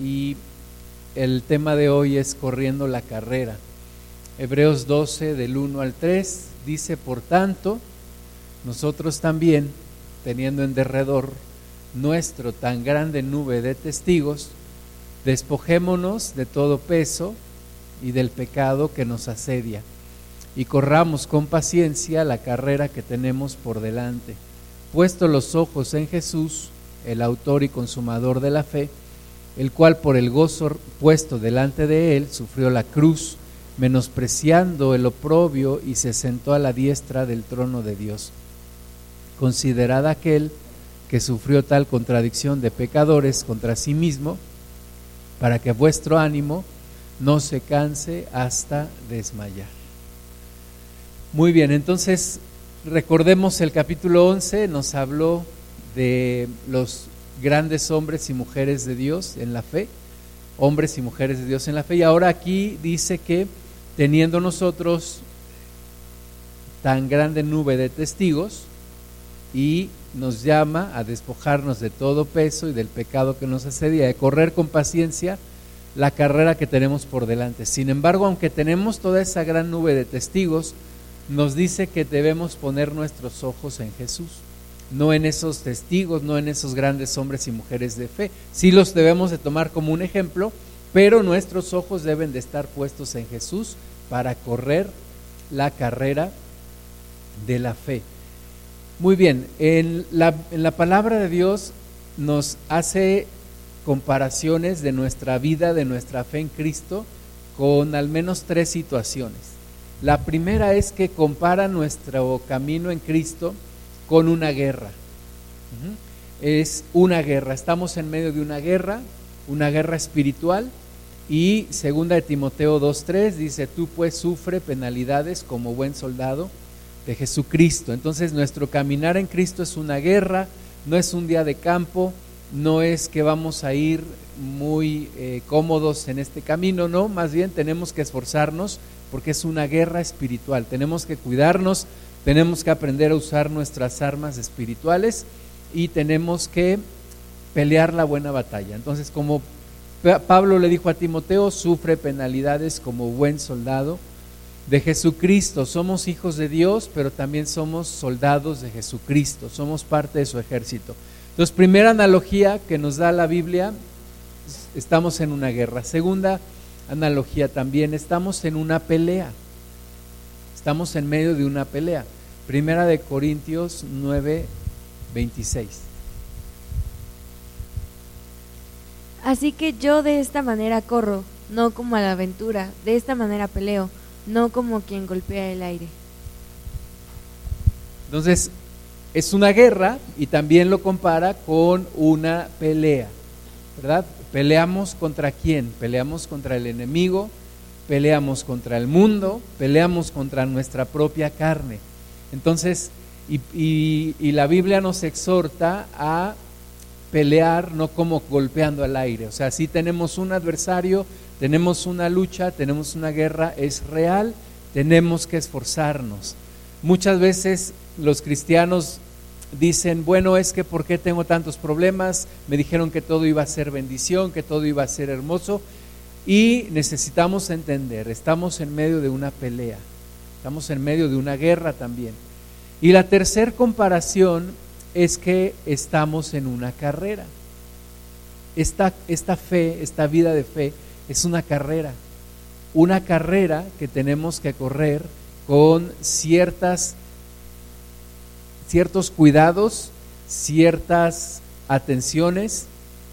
y el tema de hoy es corriendo la carrera. Hebreos 12 del 1 al 3 dice, por tanto, nosotros también, teniendo en derredor nuestro tan grande nube de testigos, despojémonos de todo peso y del pecado que nos asedia, y corramos con paciencia la carrera que tenemos por delante, puesto los ojos en Jesús, el autor y consumador de la fe, el cual por el gozo puesto delante de él sufrió la cruz, menospreciando el oprobio y se sentó a la diestra del trono de Dios. Considerad aquel que sufrió tal contradicción de pecadores contra sí mismo, para que vuestro ánimo no se canse hasta desmayar. Muy bien, entonces recordemos el capítulo 11, nos habló de los grandes hombres y mujeres de Dios en la fe, hombres y mujeres de Dios en la fe, y ahora aquí dice que teniendo nosotros tan grande nube de testigos y nos llama a despojarnos de todo peso y del pecado que nos asedia, de correr con paciencia la carrera que tenemos por delante. Sin embargo, aunque tenemos toda esa gran nube de testigos, nos dice que debemos poner nuestros ojos en Jesús, no en esos testigos, no en esos grandes hombres y mujeres de fe. Sí los debemos de tomar como un ejemplo, pero nuestros ojos deben de estar puestos en Jesús para correr la carrera de la fe. Muy bien, en la, en la palabra de Dios nos hace comparaciones de nuestra vida, de nuestra fe en Cristo, con al menos tres situaciones. La primera es que compara nuestro camino en Cristo con una guerra. Es una guerra, estamos en medio de una guerra, una guerra espiritual, y segunda de Timoteo 2.3 dice, tú pues sufre penalidades como buen soldado de Jesucristo. Entonces nuestro caminar en Cristo es una guerra, no es un día de campo, no es que vamos a ir muy eh, cómodos en este camino, no, más bien tenemos que esforzarnos porque es una guerra espiritual, tenemos que cuidarnos, tenemos que aprender a usar nuestras armas espirituales y tenemos que pelear la buena batalla. Entonces, como Pablo le dijo a Timoteo, sufre penalidades como buen soldado de Jesucristo. Somos hijos de Dios, pero también somos soldados de Jesucristo, somos parte de su ejército. Entonces, primera analogía que nos da la Biblia, estamos en una guerra. Segunda analogía también, estamos en una pelea. Estamos en medio de una pelea. Primera de Corintios 9, 26. Así que yo de esta manera corro, no como a la aventura, de esta manera peleo, no como quien golpea el aire. Entonces, es una guerra y también lo compara con una pelea, ¿verdad? Peleamos contra quién? Peleamos contra el enemigo, peleamos contra el mundo, peleamos contra nuestra propia carne. Entonces, y, y la Biblia nos exhorta a pelear no como golpeando al aire. O sea, si tenemos un adversario, tenemos una lucha, tenemos una guerra, es real, tenemos que esforzarnos. Muchas veces los cristianos dicen, bueno, es que ¿por qué tengo tantos problemas? Me dijeron que todo iba a ser bendición, que todo iba a ser hermoso. Y necesitamos entender, estamos en medio de una pelea, estamos en medio de una guerra también. Y la tercera comparación es que estamos en una carrera. Esta, esta fe, esta vida de fe, es una carrera. Una carrera que tenemos que correr con ciertas, ciertos cuidados, ciertas atenciones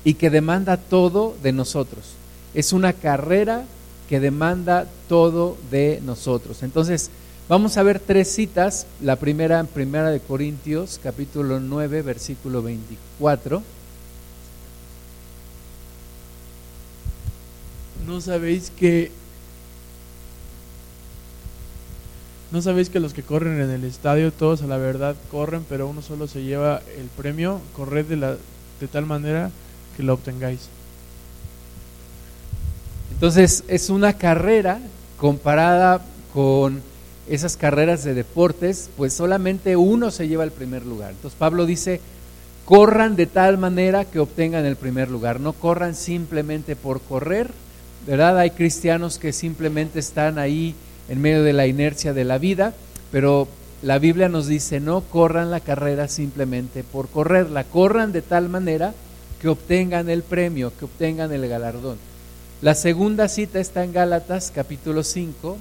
y que demanda todo de nosotros. Es una carrera que demanda todo de nosotros. Entonces, Vamos a ver tres citas. La primera en Primera de Corintios, capítulo 9, versículo 24. ¿No sabéis que ¿No sabéis que los que corren en el estadio todos a la verdad corren, pero uno solo se lleva el premio? Corred de, la, de tal manera que lo obtengáis. Entonces es una carrera comparada con esas carreras de deportes, pues solamente uno se lleva el primer lugar. Entonces Pablo dice, corran de tal manera que obtengan el primer lugar, no corran simplemente por correr, ¿verdad? Hay cristianos que simplemente están ahí en medio de la inercia de la vida, pero la Biblia nos dice no corran la carrera simplemente por correr, la corran de tal manera que obtengan el premio, que obtengan el galardón. La segunda cita está en Gálatas capítulo 5,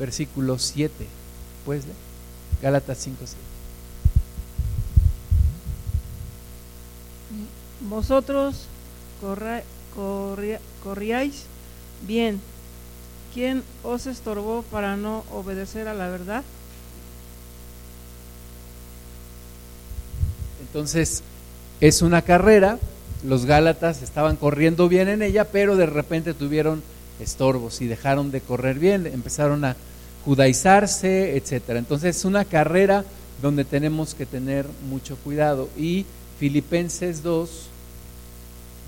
versículo 7. Pues Gálatas 5, 7. Vosotros corríais bien. ¿Quién os estorbó para no obedecer a la verdad? Entonces, es una carrera, los Gálatas estaban corriendo bien en ella, pero de repente tuvieron estorbos y dejaron de correr bien, empezaron a judaizarse, etcétera. Entonces, es una carrera donde tenemos que tener mucho cuidado. Y Filipenses 2,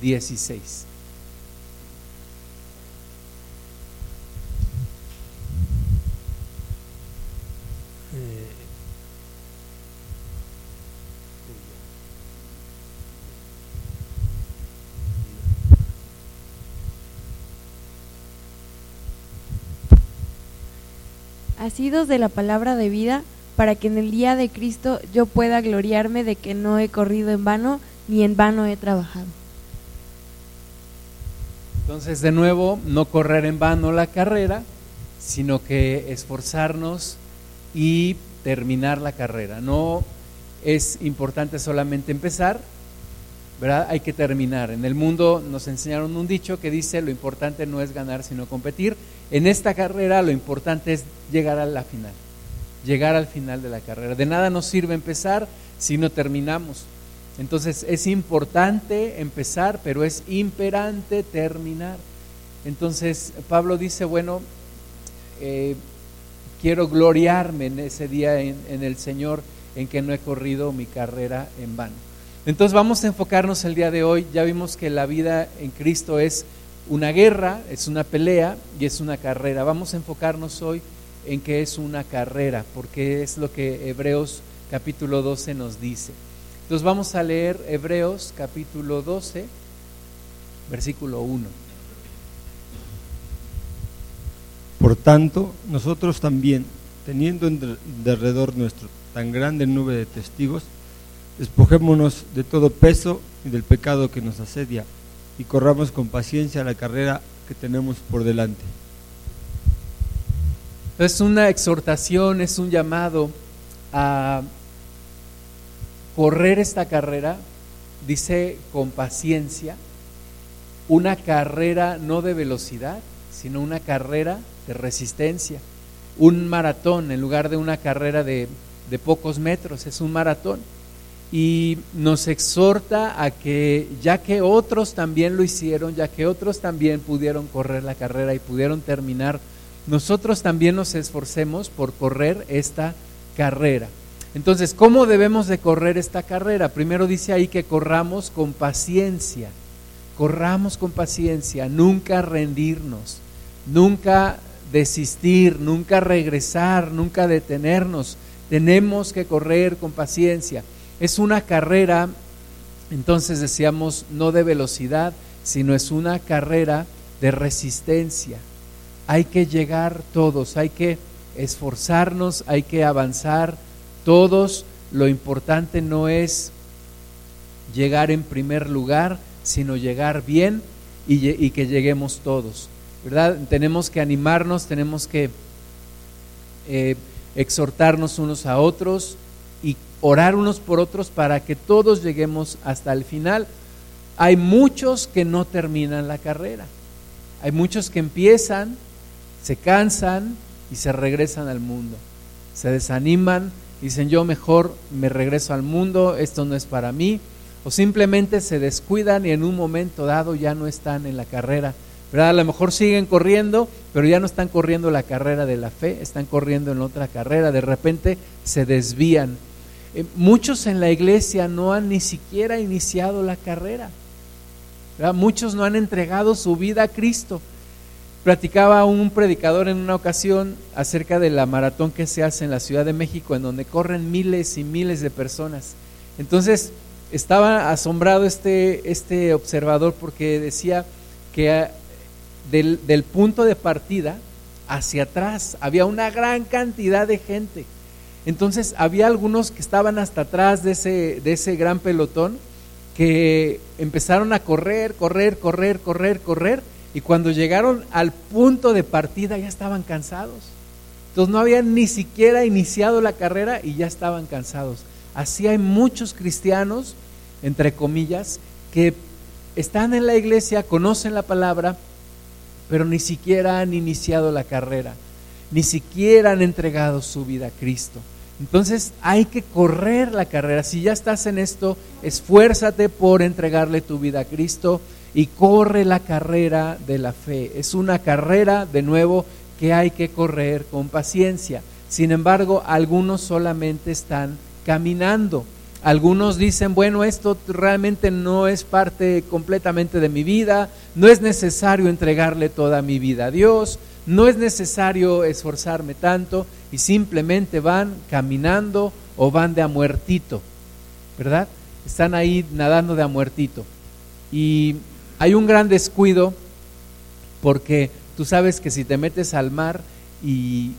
16. De la palabra de vida, para que en el día de Cristo yo pueda gloriarme de que no he corrido en vano, ni en vano he trabajado. Entonces, de nuevo, no correr en vano la carrera, sino que esforzarnos y terminar la carrera. No es importante solamente empezar, ¿verdad? Hay que terminar. En el mundo nos enseñaron un dicho que dice, lo importante no es ganar, sino competir. En esta carrera lo importante es llegar a la final, llegar al final de la carrera. De nada nos sirve empezar si no terminamos. Entonces es importante empezar, pero es imperante terminar. Entonces Pablo dice, bueno, eh, quiero gloriarme en ese día en el Señor en que no he corrido mi carrera en vano. Entonces vamos a enfocarnos el día de hoy. Ya vimos que la vida en Cristo es una guerra, es una pelea y es una carrera. Vamos a enfocarnos hoy en que es una carrera, porque es lo que Hebreos capítulo 12 nos dice. Entonces vamos a leer Hebreos capítulo 12, versículo 1. Por tanto, nosotros también, teniendo en derredor nuestro tan grande nube de testigos, Despojémonos de todo peso y del pecado que nos asedia y corramos con paciencia la carrera que tenemos por delante. Es una exhortación, es un llamado a correr esta carrera, dice con paciencia, una carrera no de velocidad, sino una carrera de resistencia, un maratón en lugar de una carrera de, de pocos metros, es un maratón y nos exhorta a que ya que otros también lo hicieron, ya que otros también pudieron correr la carrera y pudieron terminar, nosotros también nos esforcemos por correr esta carrera. Entonces, ¿cómo debemos de correr esta carrera? Primero dice ahí que corramos con paciencia, corramos con paciencia, nunca rendirnos, nunca desistir, nunca regresar, nunca detenernos. Tenemos que correr con paciencia. Es una carrera, entonces decíamos, no de velocidad, sino es una carrera de resistencia. Hay que llegar todos, hay que esforzarnos, hay que avanzar todos. Lo importante no es llegar en primer lugar, sino llegar bien y, que lleguemos todos. ¿Verdad? Tenemos que animarnos, tenemos que eh, exhortarnos unos a otros, orar unos por otros para que todos lleguemos hasta el final. Hay muchos que no terminan la carrera. Hay muchos que empiezan, se cansan y se regresan al mundo. Se desaniman, dicen yo mejor me regreso al mundo, esto no es para mí. O simplemente se descuidan y en un momento dado ya no están en la carrera. ¿verdad? A lo mejor siguen corriendo, pero ya no están corriendo la carrera de la fe, están corriendo en otra carrera. De repente se desvían eh, muchos en la iglesia no han ni siquiera iniciado la carrera. Muchos no han entregado su vida a Cristo. Platicaba un predicador en una ocasión acerca de la maratón que se hace en la Ciudad de México, en donde corren miles y miles de personas. Entonces, estaba asombrado este, este observador porque decía que del, del punto de partida hacia atrás había una gran cantidad de gente. Entonces había algunos que estaban hasta atrás de ese, de ese gran pelotón que empezaron a correr, correr, correr, correr, correr, y cuando llegaron al punto de partida ya estaban cansados. Entonces no habían ni siquiera iniciado la carrera y ya estaban cansados. Así hay muchos cristianos, entre comillas, que están en la iglesia, conocen la palabra, pero ni siquiera han iniciado la carrera, ni siquiera han entregado su vida a Cristo. Entonces hay que correr la carrera. Si ya estás en esto, esfuérzate por entregarle tu vida a Cristo y corre la carrera de la fe. Es una carrera, de nuevo, que hay que correr con paciencia. Sin embargo, algunos solamente están caminando. Algunos dicen, bueno, esto realmente no es parte completamente de mi vida, no es necesario entregarle toda mi vida a Dios, no es necesario esforzarme tanto y simplemente van caminando o van de a muertito, ¿verdad? Están ahí nadando de a muertito. Y hay un gran descuido porque tú sabes que si te metes al mar y,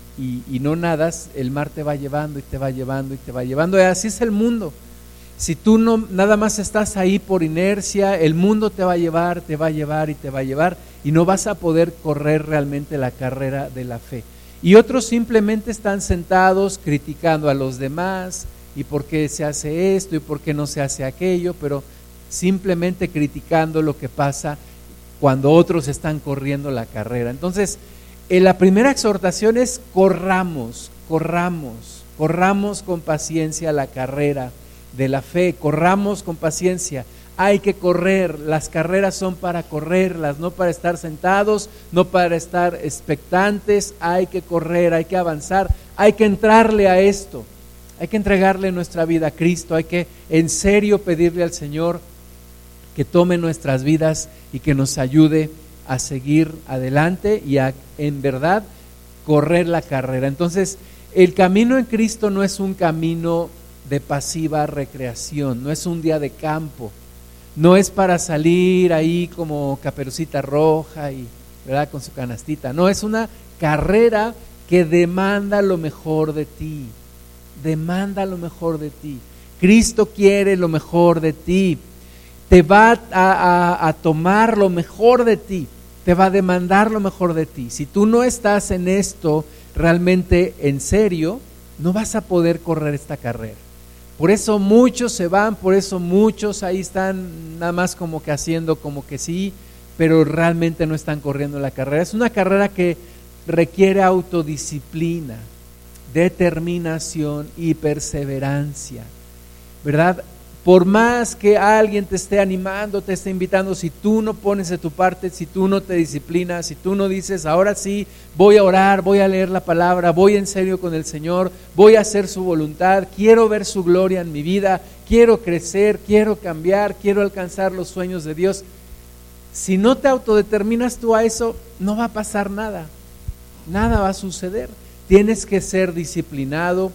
no nadas, el mar te va llevando y te va llevando y te va llevando. Así es el mundo. Si tú no nada más estás ahí por inercia, el mundo te va a llevar, te va a llevar y te va a llevar y no vas a poder correr realmente la carrera de la fe. Y otros simplemente están sentados criticando a los demás y por qué se hace esto y por qué no se hace aquello, pero simplemente criticando lo que pasa cuando otros están corriendo la carrera. Entonces, eh, la primera exhortación es corramos, corramos, corramos con paciencia la carrera de la fe, corramos con paciencia. Hay que correr, las carreras son para correrlas, no para estar sentados, no para estar expectantes, hay que correr, hay que avanzar, hay que entrarle a esto, hay que entregarle nuestra vida a Cristo, hay que en serio pedirle al Señor que tome nuestras vidas y que nos ayude a seguir adelante y a en verdad correr la carrera. Entonces, el camino en Cristo no es un camino de pasiva recreación, no es un día de campo, no es para salir ahí como caperucita roja y ¿verdad? con su canastita, no, es una carrera que demanda lo mejor de ti, demanda lo mejor de ti. Cristo quiere lo mejor de ti, te va a, a tomar lo mejor de ti, te va a demandar lo mejor de ti. Si tú no estás en esto realmente en serio, no vas a poder correr esta carrera. Por eso muchos se van, por eso muchos ahí están nada más como que haciendo como que sí, pero realmente no están corriendo la carrera. Es una carrera que requiere autodisciplina, determinación y perseverancia. ¿Verdad? Por más que alguien te esté animando, te esté invitando, si tú no pones de tu parte, si tú no te disciplinas, si tú no dices, ahora sí, voy a orar, voy a leer la palabra, voy en serio con el Señor, voy a hacer su voluntad, quiero ver su gloria en mi vida, quiero crecer, quiero cambiar, quiero alcanzar los sueños de Dios. Si no te autodeterminas tú a eso, no va a pasar nada, nada va a suceder. Tienes que ser disciplinado,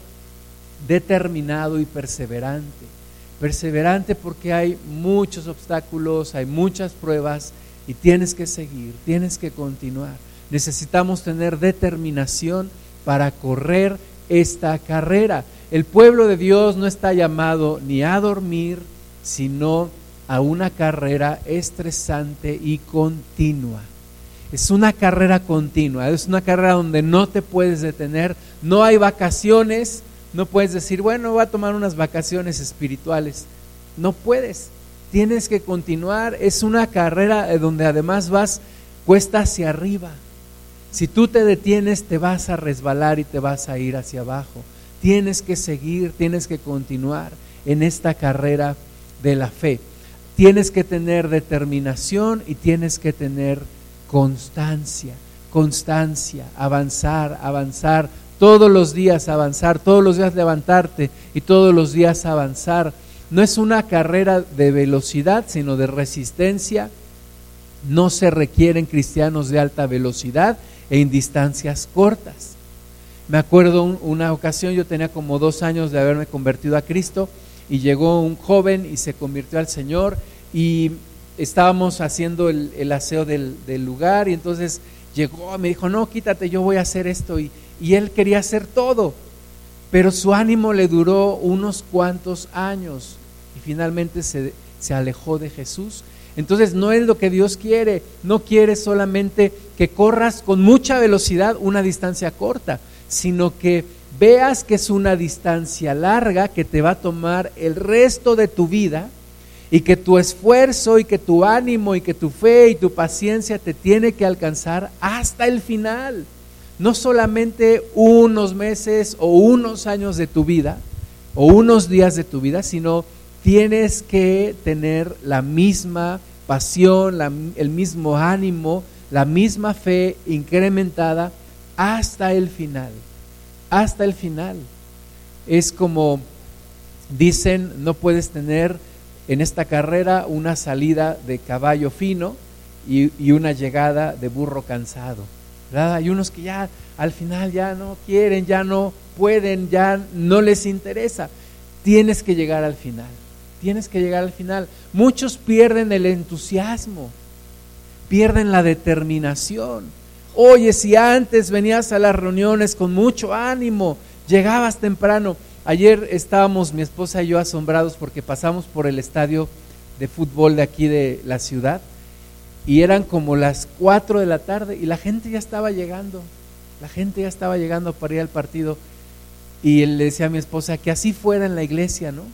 determinado y perseverante perseverante porque hay muchos obstáculos, hay muchas pruebas y tienes que seguir, tienes que continuar. Necesitamos tener determinación para correr esta carrera. El pueblo de Dios no está llamado ni a dormir, sino a una carrera estresante y continua. Es una carrera continua, es una carrera donde no te puedes detener, no hay vacaciones, no puedes decir, bueno, voy a tomar unas vacaciones espirituales. No puedes. Tienes que continuar. Es una carrera donde además vas cuesta hacia arriba. Si tú te detienes, te vas a resbalar y te vas a ir hacia abajo. Tienes que seguir, tienes que continuar en esta carrera de la fe. Tienes que tener determinación y tienes que tener constancia, constancia, avanzar, avanzar, todos los días avanzar, todos los días levantarte y todos los días avanzar. No es una carrera de velocidad, sino de resistencia. No se requieren cristianos de alta velocidad en distancias cortas. Me acuerdo una ocasión, yo tenía como dos años de haberme convertido a Cristo y llegó un joven y se convirtió al Señor y estábamos haciendo el, el aseo del, del, lugar y entonces llegó, me dijo, no, quítate, yo voy a hacer esto y, y él quería hacer todo, pero su ánimo le duró unos cuantos años y finalmente se, se alejó de Jesús. Entonces no es lo que Dios quiere, no quiere solamente que corras con mucha velocidad una distancia corta, sino que veas que es una distancia larga que te va a tomar el resto de tu vida y que tu esfuerzo y que tu ánimo y que tu fe y tu paciencia te tiene que alcanzar hasta el final. No solamente unos meses o unos años de tu vida o unos días de tu vida, sino tienes que tener la misma pasión, el mismo ánimo, la misma fe incrementada hasta el final. Hasta el final. Es como dicen, no puedes tener en esta carrera una salida de caballo fino y una llegada de burro cansado. Hay unos que ya al final ya no quieren, ya no pueden, ya no les interesa. Tienes que llegar al final. Tienes que llegar al final. Muchos pierden el entusiasmo, pierden la determinación. Oye, si antes venías a las reuniones con mucho ánimo, llegabas temprano, Ayer estábamos mi esposa y yo asombrados porque pasamos por el estadio de fútbol de aquí de la ciudad y eran como las 4 de la tarde y la gente ya estaba llegando, la gente ya estaba llegando para ir al partido. Y él le decía a mi esposa que así fuera en la iglesia, ¿no?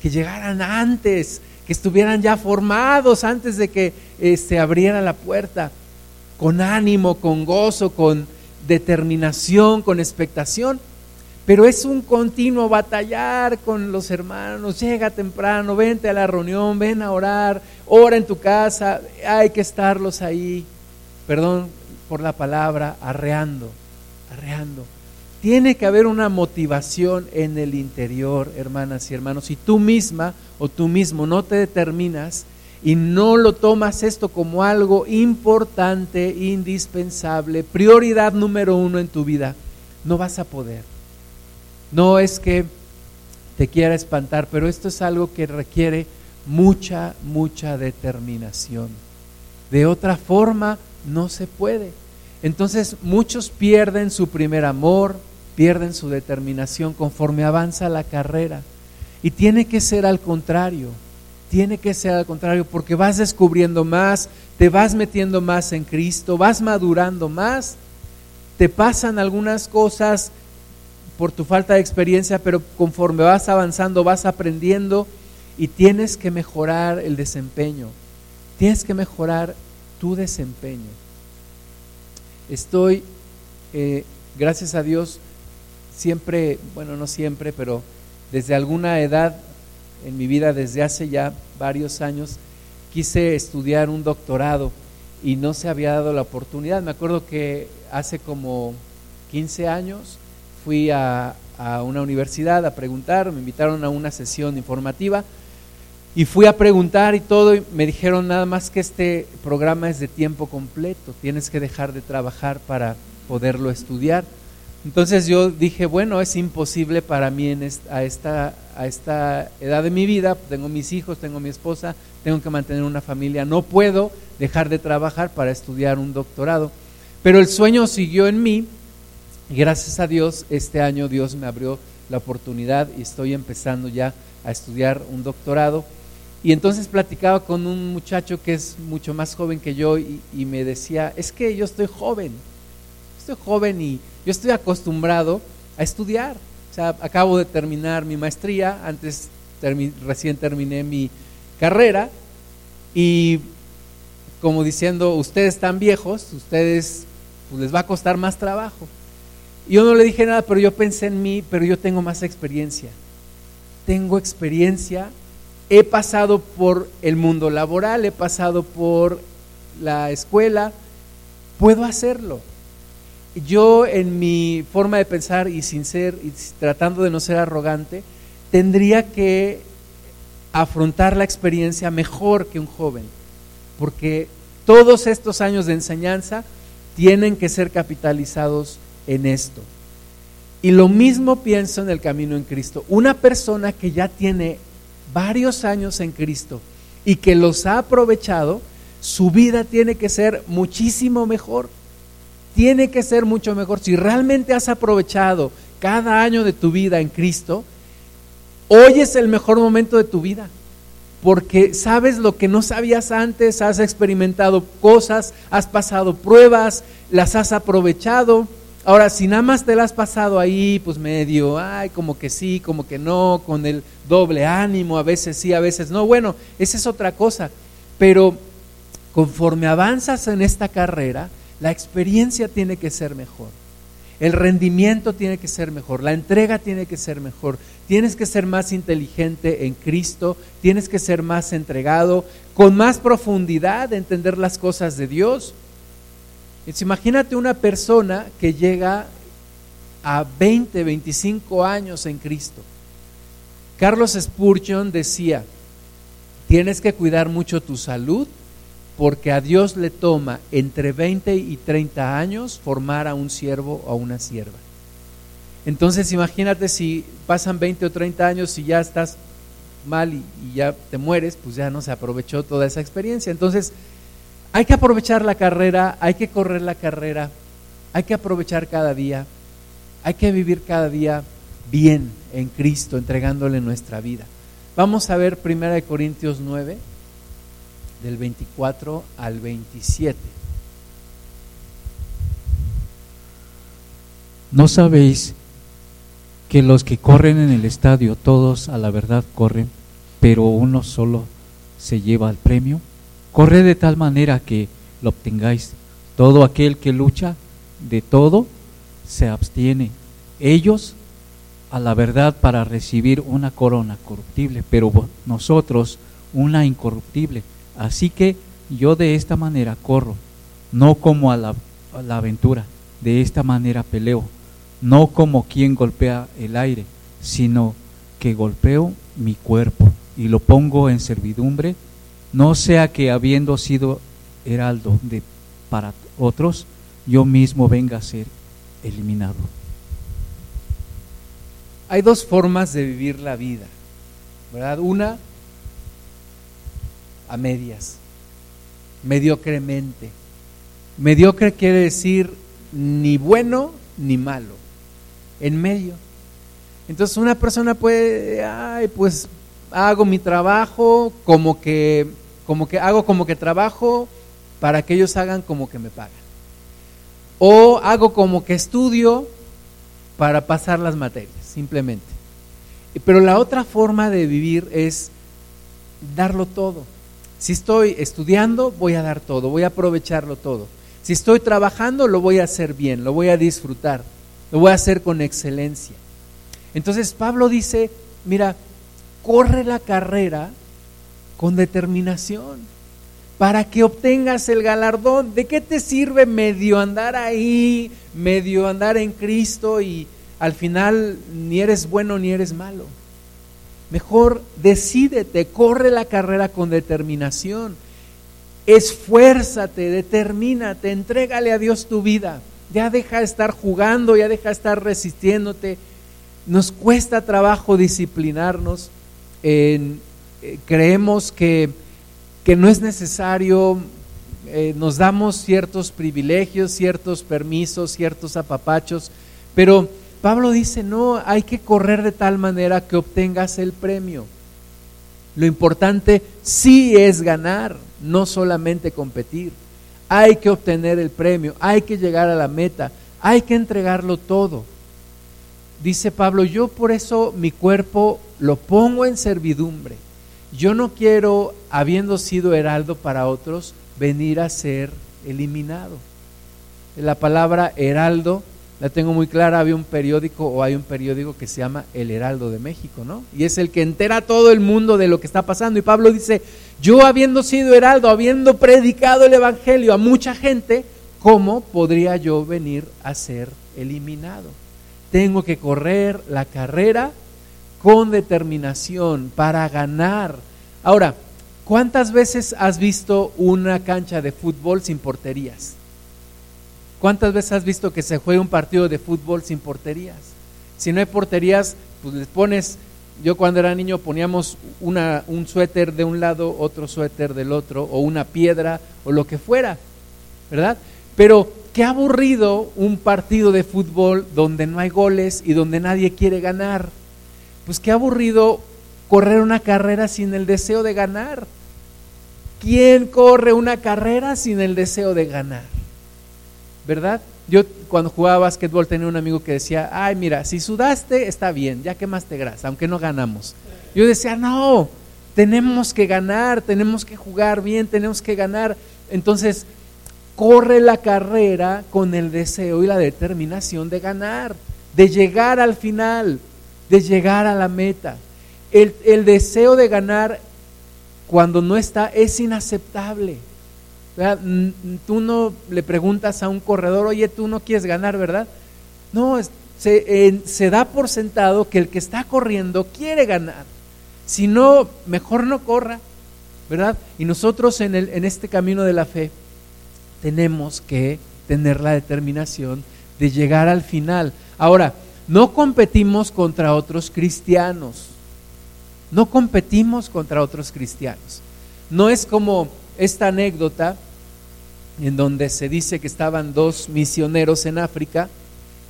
Que llegaran antes, que estuvieran ya formados antes de que se este, abriera la puerta, con ánimo, con gozo, con determinación, con expectación pero es un continuo batallar con los hermanos, llega temprano, vente a la reunión, ven a orar, ora en tu casa, hay que estarlos ahí, perdón por la palabra, arreando, arreando. Tiene que haber una motivación en el interior, hermanas y hermanos. Si tú misma o tú mismo no te determinas y no lo tomas esto como algo importante, indispensable, prioridad número uno en tu vida, no vas a poder. No es que te quiera espantar, pero esto es algo que requiere mucha, mucha determinación. De otra forma, no se puede. Entonces muchos pierden su primer amor, pierden su determinación conforme avanza la carrera. Y tiene que ser al contrario, tiene que ser al contrario, porque vas descubriendo más, te vas metiendo más en Cristo, vas madurando más, te pasan algunas cosas por tu falta de experiencia, pero conforme vas avanzando, vas aprendiendo y tienes que mejorar el desempeño. Tienes que mejorar tu desempeño. Estoy, eh, gracias a Dios, siempre, bueno, no siempre, pero desde alguna edad en mi vida, desde hace ya varios años, quise estudiar un doctorado y no se había dado la oportunidad. Me acuerdo que hace como 15 años fui a, una universidad a preguntar, me invitaron a una sesión informativa y fui a preguntar y todo y me dijeron nada más que este programa es de tiempo completo, tienes que dejar de trabajar para poderlo estudiar. Entonces yo dije, bueno, es imposible para mí en a, esta, a esta edad de mi vida, tengo mis hijos, tengo mi esposa, tengo que mantener una familia, no puedo dejar de trabajar para estudiar un doctorado. Pero el sueño siguió en mí gracias a Dios, este año Dios me abrió la oportunidad y estoy empezando ya a estudiar un doctorado. Y entonces platicaba con un muchacho que es mucho más joven que yo y, me decía, es que yo estoy joven, estoy joven y yo estoy acostumbrado a estudiar. O sea, acabo de terminar mi maestría, antes recién terminé mi carrera y como diciendo, ustedes están viejos, ustedes pues, les va a costar más trabajo. Yo no le dije nada, pero yo pensé en mí, pero yo tengo más experiencia. Tengo experiencia, he pasado por el mundo laboral, he pasado por la escuela, puedo hacerlo. Yo en mi forma de pensar y sin ser, y tratando de no ser arrogante, tendría que afrontar la experiencia mejor que un joven, porque todos estos años de enseñanza tienen que ser capitalizados en esto. Y lo mismo pienso en el camino en Cristo. Una persona que ya tiene varios años en Cristo y que los ha aprovechado, su vida tiene que ser muchísimo mejor. Tiene que ser mucho mejor. Si realmente has aprovechado cada año de tu vida en Cristo, hoy es el mejor momento de tu vida. Porque sabes lo que no sabías antes, has experimentado cosas, has pasado pruebas, las has aprovechado. Ahora, si nada más te las has pasado ahí, pues medio, ay, como que sí, como que no, con el doble ánimo, a veces sí, a veces no. Bueno, esa es otra cosa. Pero conforme avanzas en esta carrera, la experiencia tiene que ser mejor. El rendimiento tiene que ser mejor, la entrega tiene que ser mejor, tienes que ser más inteligente en Cristo, tienes que ser más entregado, con más profundidad de entender las cosas de Dios. Imagínate una persona que llega a 20, 25 años en Cristo. Carlos Spurgeon decía, tienes que cuidar mucho tu salud porque a Dios le toma entre 20 y 30 años formar a un siervo o a una sierva. Entonces imagínate si pasan 20 o 30 años y ya estás mal y, ya te mueres, pues ya no se aprovechó toda esa experiencia. Entonces hay que aprovechar la carrera, hay que correr la carrera, hay que aprovechar cada día, hay que vivir cada día bien en Cristo, entregándole nuestra vida. Vamos a ver 1 Corintios 9 del 24 al 27. ¿No sabéis que los que corren en el estadio, todos a la verdad corren, pero uno solo se lleva el premio? Corre de tal manera que lo obtengáis. Todo aquel que lucha de todo se abstiene. Ellos a la verdad para recibir una corona corruptible, pero nosotros una incorruptible. Así que yo de esta manera corro, no como a la, aventura, de esta manera peleo, no como quien golpea el aire, sino que golpeo mi cuerpo y lo pongo en servidumbre, no sea que habiendo sido heraldo de para otros, yo mismo venga a ser eliminado. Hay dos formas de vivir la vida, ¿verdad? Una a medias, mediocremente. Mediocre quiere decir ni bueno ni malo, en medio. Entonces una persona puede, ay, pues hago mi trabajo como que, como que hago como que trabajo para que ellos hagan como que me pagan. O hago como que estudio para pasar las materias, simplemente. Pero la otra forma de vivir es darlo todo. Si estoy estudiando, voy a dar todo, voy a aprovecharlo todo. Si estoy trabajando, lo voy a hacer bien, lo voy a disfrutar, lo voy a hacer con excelencia. Entonces Pablo dice, mira, corre la carrera con determinación para que obtengas el galardón. ¿De qué te sirve medio andar ahí, medio andar en Cristo y al final ni eres bueno ni eres malo? Mejor decídete, corre la carrera con determinación. Esfuérzate, determínate, entrégale a Dios tu vida. Ya deja de estar jugando, ya deja de estar resistiéndote. Nos cuesta trabajo disciplinarnos. Eh, creemos que, que, no es necesario, eh, nos damos ciertos privilegios, ciertos permisos, ciertos apapachos, pero Pablo dice, no, hay que correr de tal manera que obtengas el premio. Lo importante sí es ganar, no solamente competir. Hay que obtener el premio, hay que llegar a la meta, hay que entregarlo todo. Dice Pablo, yo por eso mi cuerpo lo pongo en servidumbre. Yo no quiero, habiendo sido heraldo para otros, venir a ser eliminado. La palabra heraldo la tengo muy clara, había un periódico o hay un periódico que se llama El Heraldo de México, ¿no? Y es el que entera a todo el mundo de lo que está pasando. Y Pablo dice, yo habiendo sido heraldo, habiendo predicado el Evangelio a mucha gente, ¿cómo podría yo venir a ser eliminado? Tengo que correr la carrera con determinación para ganar. Ahora, ¿cuántas veces has visto una cancha de fútbol sin porterías? ¿Cuántas veces has visto que se juega un partido de fútbol sin porterías? Si no hay porterías, pues les pones yo cuando era niño poníamos una, un suéter de un lado, otro suéter del otro, o una piedra, o lo que fuera, ¿verdad? Pero qué aburrido un partido de fútbol donde no hay goles y donde nadie quiere ganar. Pues qué aburrido correr una carrera sin el deseo de ganar. ¿Quién corre una carrera sin el deseo de ganar? ¿Verdad? Yo cuando jugaba básquetbol tenía un amigo que decía, ay mira, si sudaste está bien, ya quemaste grasa, aunque no ganamos. Yo decía, no, tenemos que ganar, tenemos que jugar bien, tenemos que ganar. Entonces, corre la carrera con el deseo y la determinación de ganar, de llegar al final, de llegar a la meta. El, el deseo de ganar cuando no está es inaceptable. Tú no le preguntas a un corredor, oye, tú no quieres ganar, ¿verdad? No, se, se da por sentado que el que está corriendo quiere ganar. Si no, mejor no corra, ¿verdad? Y nosotros en, el, en este camino de la fe tenemos que tener la determinación de llegar al final. Ahora, no competimos contra otros cristianos. No competimos contra otros cristianos. No es como esta anécdota en donde se dice que estaban dos misioneros en África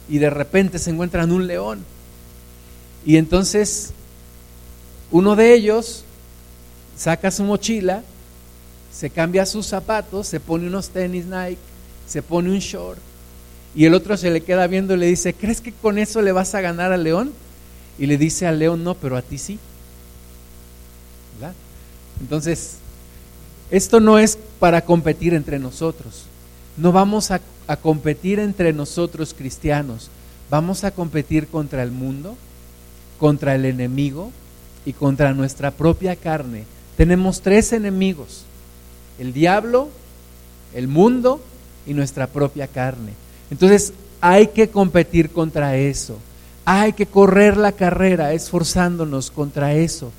y de repente se encuentran un león. Y entonces uno de ellos saca su mochila, se cambia sus zapatos, se pone unos tenis Nike, se pone un short y el otro se le queda viendo y le dice, ¿crees que con eso le vas a ganar al león? Y le dice al león, no, pero a ti sí. Entonces, esto no es para competir entre nosotros. No vamos a, competir entre nosotros cristianos. Vamos a competir contra el mundo, contra el enemigo y contra nuestra propia carne. Tenemos tres enemigos. El diablo, el mundo y nuestra propia carne. Entonces hay que competir contra eso. Hay que correr la carrera esforzándonos contra eso.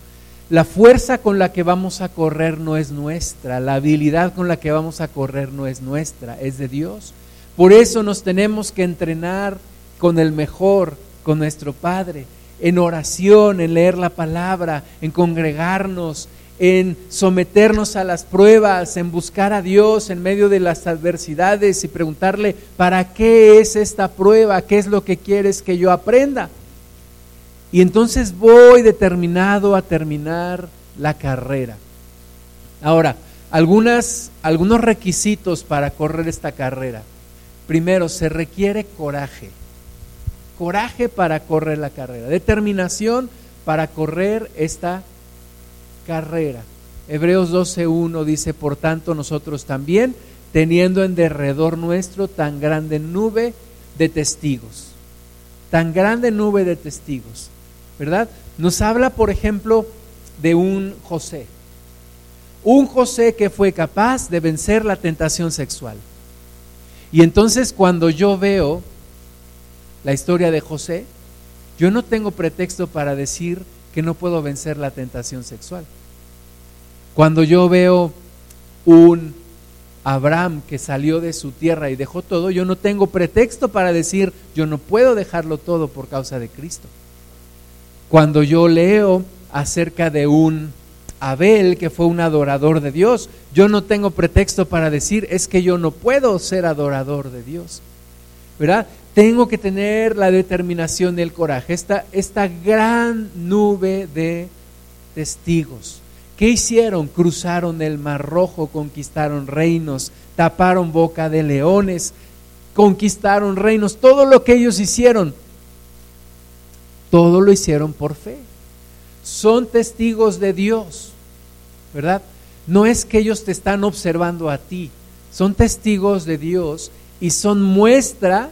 La fuerza con la que vamos a correr no es nuestra, la habilidad con la que vamos a correr no es nuestra, es de Dios. Por eso nos tenemos que entrenar con el mejor, con nuestro Padre, en oración, en leer la palabra, en congregarnos, en someternos a las pruebas, en buscar a Dios en medio de las adversidades y preguntarle, ¿para qué es esta prueba? ¿Qué es lo que quieres que yo aprenda? Y entonces voy determinado a terminar la carrera. Ahora, algunas, algunos requisitos para correr esta carrera. Primero, se requiere coraje. Coraje para correr la carrera. Determinación para correr esta carrera. Hebreos 12.1 dice, por tanto nosotros también, teniendo en derredor nuestro tan grande nube de testigos, tan grande nube de testigos. ¿verdad? Nos habla, por ejemplo, de un José. Un José que fue capaz de vencer la tentación sexual. Y entonces cuando yo veo la historia de José, yo no tengo pretexto para decir que no puedo vencer la tentación sexual. Cuando yo veo un Abraham que salió de su tierra y dejó todo, yo no tengo pretexto para decir yo no puedo dejarlo todo por causa de Cristo. Cuando yo leo acerca de un Abel que fue un adorador de Dios, yo no tengo pretexto para decir es que yo no puedo ser adorador de Dios. ¿Verdad? Tengo que tener la determinación el coraje, esta, esta gran nube de testigos. ¿Qué hicieron? Cruzaron el Mar Rojo, conquistaron reinos, taparon boca de leones, conquistaron reinos, todo lo que ellos hicieron todo lo hicieron por fe. Son testigos de Dios, ¿verdad? No es que ellos te están observando a ti, son testigos de Dios y son muestra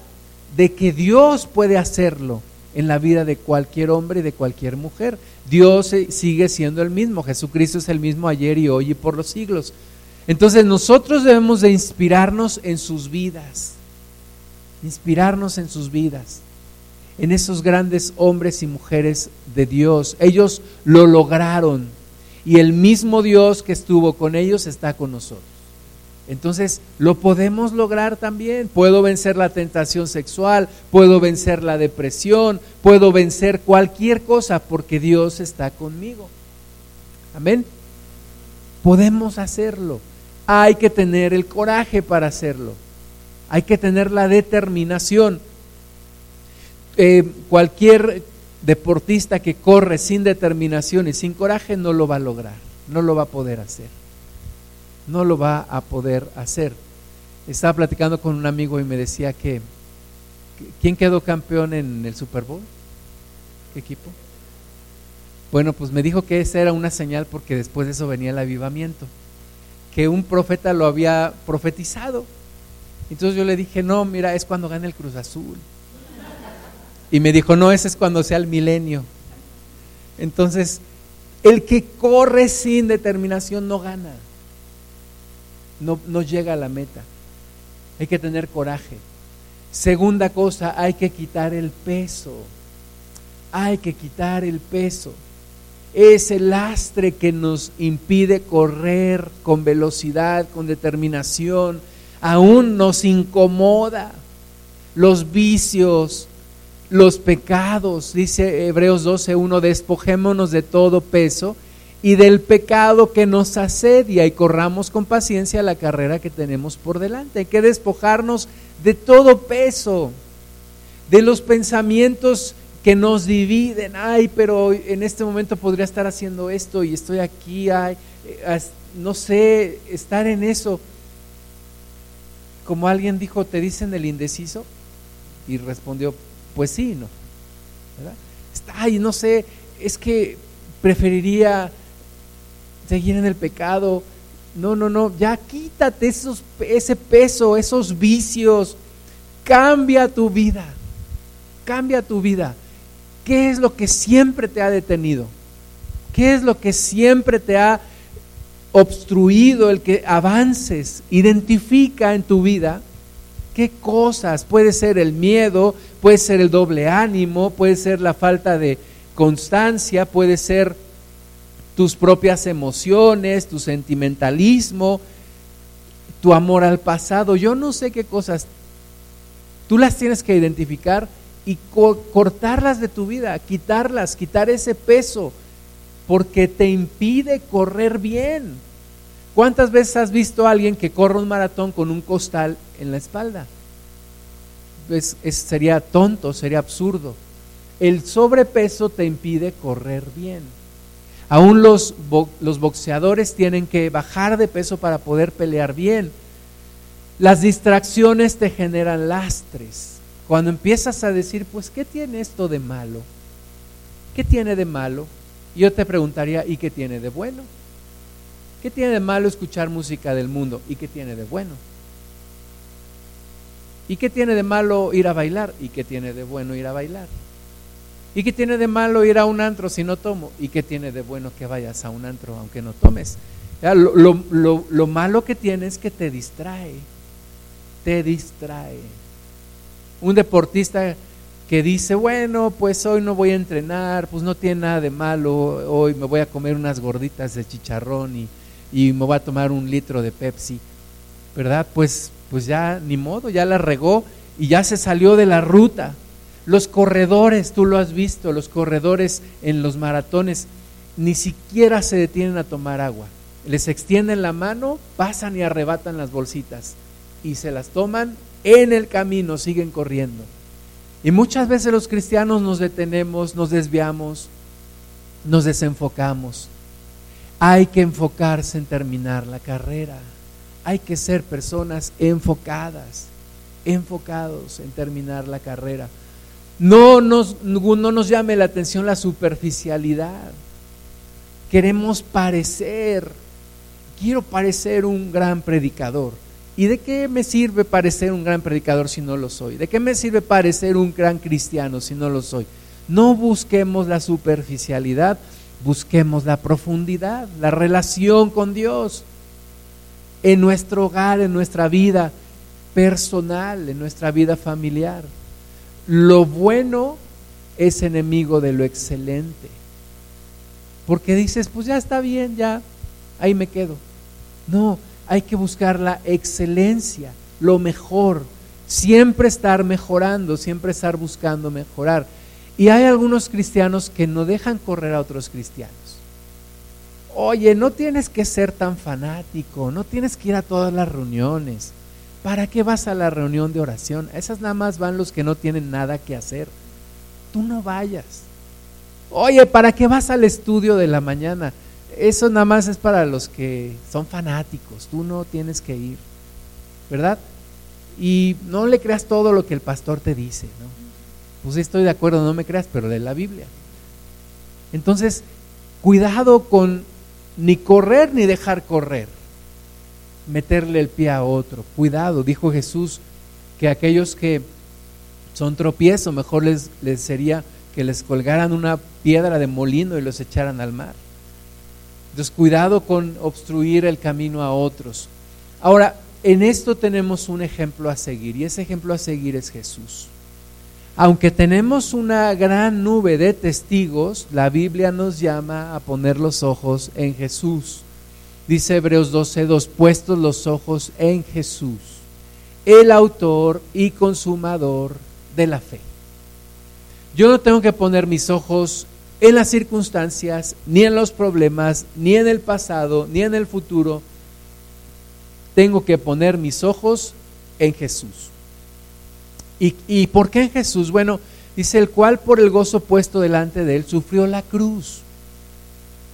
de que Dios puede hacerlo en la vida de cualquier hombre y de cualquier mujer. Dios sigue siendo el mismo, Jesucristo es el mismo ayer y hoy y por los siglos. Entonces nosotros debemos de inspirarnos en sus vidas, inspirarnos en sus vidas en esos grandes hombres y mujeres de Dios. Ellos lo lograron y el mismo Dios que estuvo con ellos está con nosotros. Entonces, lo podemos lograr también. Puedo vencer la tentación sexual, puedo vencer la depresión, puedo vencer cualquier cosa porque Dios está conmigo. Amén. Podemos hacerlo. Hay que tener el coraje para hacerlo. Hay que tener la determinación. Eh, cualquier deportista que corre sin determinación y sin coraje no lo va a lograr, no lo va a poder hacer no lo va a poder hacer. Estaba platicando con un amigo y me decía que, ¿quién quedó campeón en el Super Bowl? ¿Qué equipo? Bueno, pues me dijo que esa era una señal porque después de eso venía el avivamiento, que un profeta lo había profetizado. Entonces yo le dije, no, mira, es cuando gana el Cruz Azul. Y me dijo, no, ese es cuando sea el milenio. Entonces, el que corre sin determinación no gana no, llega a la meta. Hay que tener coraje. Segunda cosa, hay que quitar el peso. Hay que quitar el peso. Ese lastre que nos impide correr con velocidad, con determinación, aún nos incomoda. Los vicios, los pecados, dice Hebreos 12.1, despojémonos de todo peso y del pecado que nos asedia y corramos con paciencia la carrera que tenemos por delante. Hay que despojarnos de todo peso, de los pensamientos que nos dividen. Ay, pero en este momento podría estar haciendo esto y estoy aquí, ay, eh, no sé, estar en eso. Como alguien dijo, ¿te dicen el indeciso? Y respondió, pues sí, no. ¿verdad? Ay, no sé, es que preferiría seguir en el pecado. No, no, no, ya quítate esos, ese peso, esos vicios. Cambia tu vida. Cambia tu vida. ¿Qué es lo que siempre te ha detenido? ¿Qué es lo que siempre te ha obstruido el que avances? Identifica en tu vida qué cosas. Puede ser el miedo, puede ser el doble ánimo, puede ser la falta de constancia, puede ser tus propias emociones, tu sentimentalismo, tu amor al pasado, yo no sé qué cosas, tú las tienes que identificar y cortarlas de tu vida, quitarlas, quitar ese peso, porque te impide correr bien. ¿Cuántas veces has visto a alguien que corre un maratón con un costal en la espalda? Pues sería tonto, sería absurdo. El sobrepeso te impide correr bien. Aún los, los boxeadores tienen que bajar de peso para poder pelear bien. Las distracciones te generan lastres. Cuando empiezas a decir, pues, ¿qué tiene esto de malo? ¿Qué tiene de malo? Yo te preguntaría, ¿y qué tiene de bueno? ¿Qué tiene de malo escuchar música del mundo? ¿Y qué tiene de bueno? ¿Y qué tiene de malo ir a bailar? ¿Y qué tiene de bueno ir a bailar? ¿Y qué tiene de malo ir a un antro si no tomo? ¿Y qué tiene de bueno que vayas a un antro aunque no tomes? lo, malo que tiene es que te distrae, te distrae. Un deportista que dice, bueno, pues hoy no voy a entrenar, pues no tiene nada de malo, hoy me voy a comer unas gorditas de chicharrón y, y me voy a tomar un litro de Pepsi, ¿verdad? Pues, pues ya ni modo, ya la regó y ya se salió de la ruta. Los corredores, tú lo has visto, los corredores en los maratones ni siquiera se detienen a tomar agua. Les extienden la mano, pasan y arrebatan las bolsitas y se las toman en el camino, siguen corriendo. Y muchas veces los cristianos nos detenemos, nos desviamos, nos desenfocamos. Hay que enfocarse en terminar la carrera. Hay que ser personas enfocadas, enfocados en terminar la carrera. No nos, no nos llame la atención la superficialidad. Queremos parecer, quiero parecer un gran predicador. ¿Y de qué me sirve parecer un gran predicador si no lo soy? ¿De qué me sirve parecer un gran cristiano si no lo soy? No busquemos la superficialidad, busquemos la profundidad, la relación con Dios en nuestro hogar, en nuestra vida personal, en nuestra vida familiar. Lo bueno es enemigo de lo excelente. Porque dices, pues ya está bien, ya, ahí me quedo. No, hay que buscar la excelencia, lo mejor, siempre estar mejorando, siempre estar buscando mejorar. Y hay algunos cristianos que no dejan correr a otros cristianos. Oye, no tienes que ser tan fanático, no tienes que ir a todas las reuniones. ¿Para qué vas a la reunión de oración? Esas nada más van los que no tienen nada que hacer. Tú no vayas. Oye, ¿para qué vas al estudio de la mañana? Eso nada más es para los que son fanáticos. Tú no tienes que ir. ¿Verdad? Y no le creas todo lo que el pastor te dice. ¿no? Pues estoy de acuerdo, no me creas, pero de la Biblia. Entonces, cuidado con ni correr ni dejar correr meterle el pie a otro. Cuidado, dijo Jesús, que aquellos que son tropiezos, mejor les, les sería que les colgaran una piedra de molino y los echaran al mar. Entonces, cuidado con obstruir el camino a otros. Ahora, en esto tenemos un ejemplo a seguir y ese ejemplo a seguir es Jesús. Aunque tenemos una gran nube de testigos, la Biblia nos llama a poner los ojos en Jesús. Dice Hebreos 12:2, puestos los ojos en Jesús, el autor y consumador de la fe. Yo no tengo que poner mis ojos en las circunstancias, ni en los problemas, ni en el pasado, ni en el futuro. Tengo que poner mis ojos en Jesús. ¿Y, ¿Y, por qué en Jesús? Bueno, dice el cual por el gozo puesto delante de él sufrió la cruz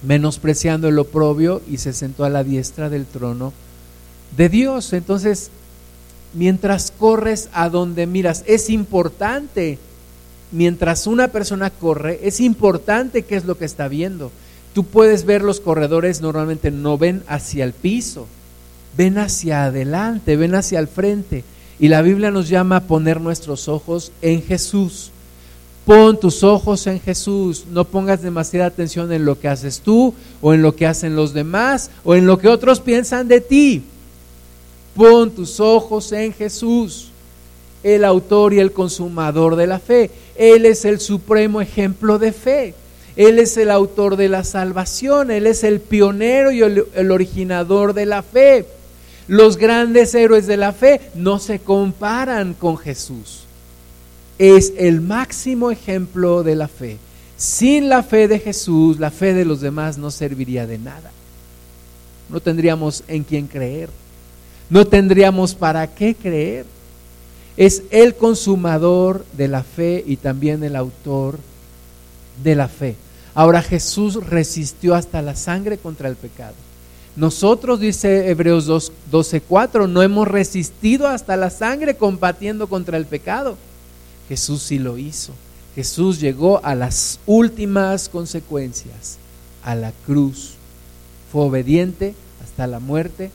menospreciando el oprobio y se sentó a la diestra del trono de Dios. Entonces, mientras corres a donde miras, es importante, mientras una persona corre, es importante qué es lo que está viendo. Tú puedes ver los corredores normalmente no ven hacia el piso, ven hacia adelante, ven hacia el frente. Y la Biblia nos llama a poner nuestros ojos en Jesús. Pon tus ojos en Jesús, no pongas demasiada atención en lo que haces tú o en lo que hacen los demás o en lo que otros piensan de ti. Pon tus ojos en Jesús, el autor y el consumador de la fe. Él es el supremo ejemplo de fe. Él es el autor de la salvación, Él es el pionero y el, el originador de la fe. Los grandes héroes de la fe no se comparan con Jesús es el máximo ejemplo de la fe. Sin la fe de Jesús, la fe de los demás no serviría de nada. No tendríamos en quién creer. No tendríamos para qué creer. Es el consumador de la fe y también el autor de la fe. Ahora Jesús resistió hasta la sangre contra el pecado. Nosotros, dice Hebreos 12:4, no hemos resistido hasta la sangre combatiendo contra el pecado. Jesús sí lo hizo. Jesús llegó a las últimas consecuencias, a la cruz. Fue obediente hasta la muerte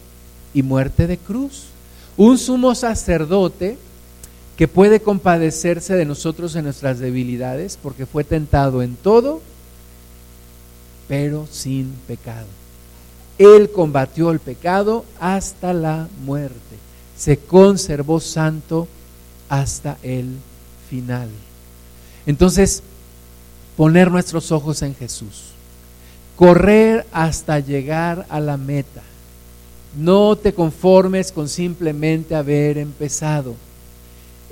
y muerte de cruz. Un sumo sacerdote que puede compadecerse de nosotros en nuestras debilidades porque fue tentado en todo, pero sin pecado. Él combatió el pecado hasta la muerte. Se conservó santo hasta el final. Entonces, poner nuestros ojos en Jesús, correr hasta llegar a la meta. No te conformes con simplemente haber empezado.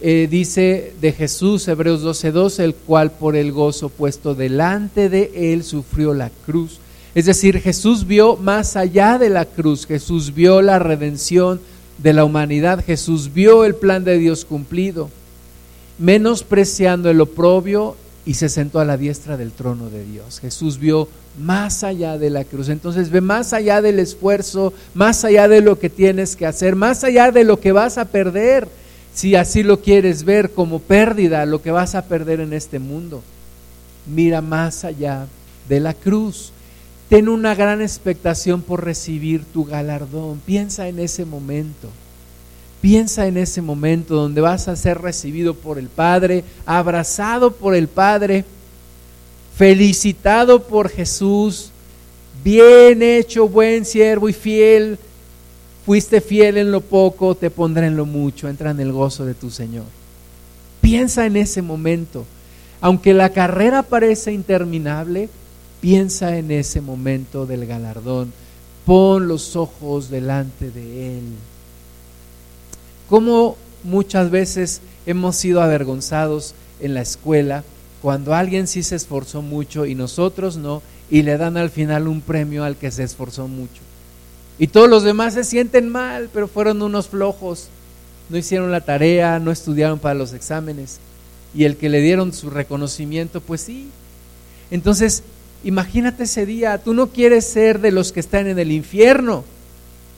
Eh, dice de Jesús, Hebreos 12:12, el cual por el gozo puesto delante de él sufrió la cruz. Es decir, Jesús vio más allá de la cruz, Jesús vio la redención de la humanidad, Jesús vio el plan de Dios cumplido menospreciando el oprobio y se sentó a la diestra del trono de Dios. Jesús vio más allá de la cruz. Entonces ve más allá del esfuerzo, más allá de lo que tienes que hacer, más allá de lo que vas a perder, si así lo quieres ver como pérdida, lo que vas a perder en este mundo. Mira más allá de la cruz. Ten una gran expectación por recibir tu galardón. Piensa en ese momento. Piensa en ese momento donde vas a ser recibido por el Padre, abrazado por el Padre, felicitado por Jesús, bien hecho, buen siervo y fiel. Fuiste fiel en lo poco, te pondré en lo mucho. Entra en el gozo de tu Señor. Piensa en ese momento. Aunque la carrera parece interminable, piensa en ese momento del galardón Pon los ojos delante de Él. Como muchas veces hemos sido avergonzados en la escuela cuando alguien sí se esforzó mucho y nosotros no, y le dan al final un premio al que se esforzó mucho. Y todos los demás se sienten mal, pero fueron unos flojos, no hicieron la tarea, no estudiaron para los exámenes. Y el que le dieron su reconocimiento, pues sí. Entonces, imagínate ese día, tú no quieres ser de los que están en el infierno,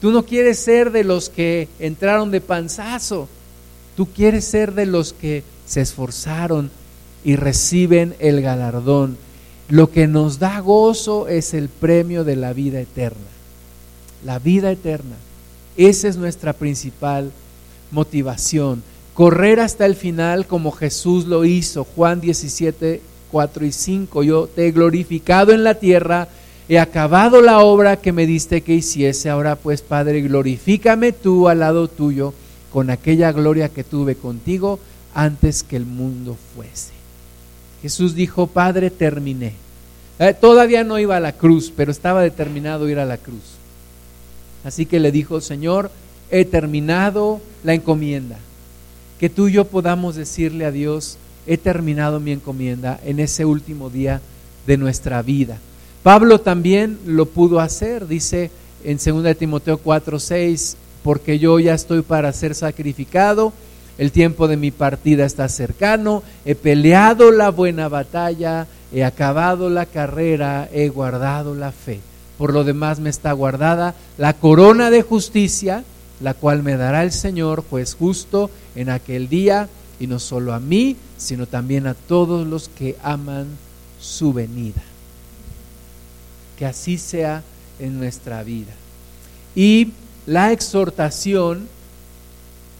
tú no quieres ser de los que entraron de panzazo, tú quieres ser de los que se esforzaron y reciben el galardón. Lo que nos da gozo es el premio de la vida eterna. La vida eterna. Esa es nuestra principal motivación. Correr hasta el final como Jesús lo hizo. Juan 17, 4 y 5. Yo te he glorificado en la tierra, he acabado la obra que me diste que hiciese. Ahora pues, Padre, glorifícame tú al lado tuyo con aquella gloria que tuve contigo antes que el mundo fuese. Jesús dijo, Padre, terminé. Eh, todavía no iba a la cruz, pero estaba determinado ir a la cruz. Así que le dijo, Señor, he terminado la encomienda. Que tú y yo podamos decirle a Dios, he terminado mi encomienda en ese último día de nuestra vida. Pablo también lo pudo hacer, dice en 2 Timoteo 4, 6, porque yo ya estoy para ser sacrificado el tiempo de mi partida está cercano, he peleado la buena batalla, he acabado la carrera, he guardado la fe. Por lo demás me está guardada la corona de justicia, la cual me dará el Señor, juez justo, en aquel día, y no solo a mí, sino también a todos los que aman su venida. Que así sea en nuestra vida. Y la exhortación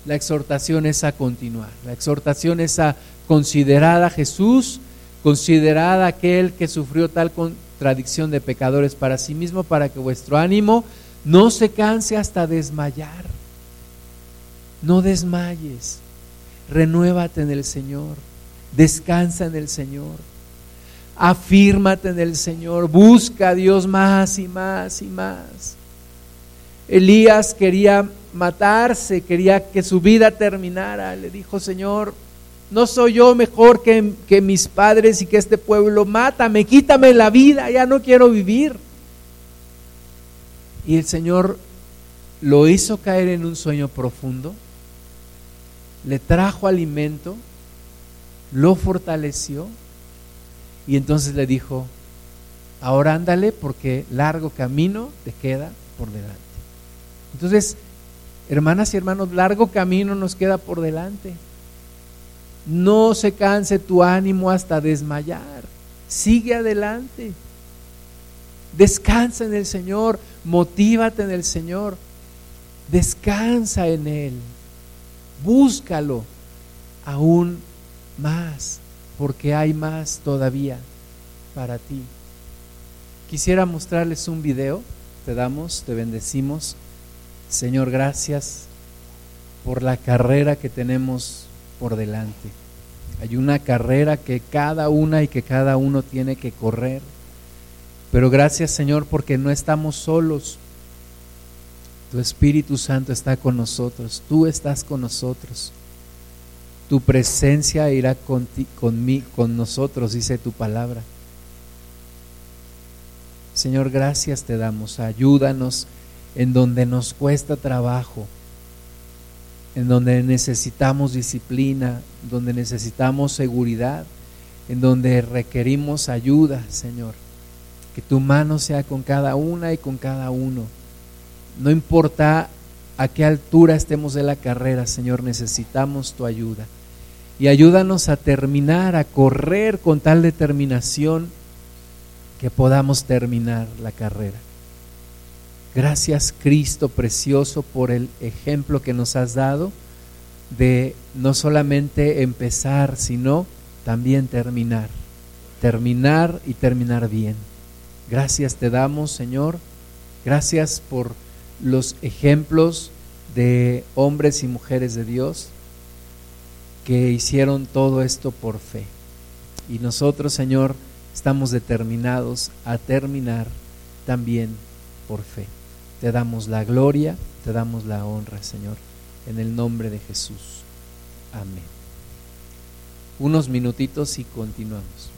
la exhortación es a continuar, la exhortación es a considerar a Jesús, considerar a aquel que sufrió tal contradicción de pecadores para sí mismo, para que vuestro ánimo no se canse hasta desmayar. No desmayes, renuévate en el Señor, descansa en el Señor, afírmate en el Señor, busca a Dios más y más y más. Elías quería matarse, quería que su vida terminara. Le dijo, Señor, no soy yo mejor que, que, mis padres y que este pueblo mátame, quítame la vida, ya no quiero vivir. Y el Señor lo hizo caer en un sueño profundo, le trajo alimento, lo fortaleció y entonces le dijo, ahora ándale porque largo camino te queda por delante. Entonces, hermanas y hermanos, largo camino nos queda por delante. No se canse tu ánimo hasta desmayar. Sigue adelante. Descansa en el Señor. Motívate en el Señor. Descansa en Él. Búscalo aún más, porque hay más todavía para ti. Quisiera mostrarles un video. Te damos, te bendecimos. Señor, gracias por la carrera que tenemos por delante. Hay una carrera que cada una y que cada uno tiene que correr. Pero gracias Señor porque no estamos solos. Tu Espíritu Santo está con nosotros. Tú estás con nosotros. Tu presencia irá con, con, mí, con nosotros, dice tu palabra. Señor, gracias te damos. Ayúdanos en donde nos cuesta trabajo, en donde necesitamos disciplina, donde necesitamos seguridad, en donde requerimos ayuda, Señor. Que tu mano sea con cada una y con cada uno. No importa a qué altura estemos de la carrera, Señor, necesitamos tu ayuda. Y ayúdanos a terminar, a correr con tal determinación que podamos terminar la carrera. Gracias Cristo precioso por el ejemplo que nos has dado de no solamente empezar, sino también terminar. Terminar y terminar bien. Gracias te damos, Señor. Gracias por los ejemplos de hombres y mujeres de Dios que hicieron todo esto por fe. Y nosotros, Señor, estamos determinados a terminar también por fe. Te damos la gloria, te damos la honra, Señor, en el nombre de Jesús. Amén. Unos minutitos y continuamos.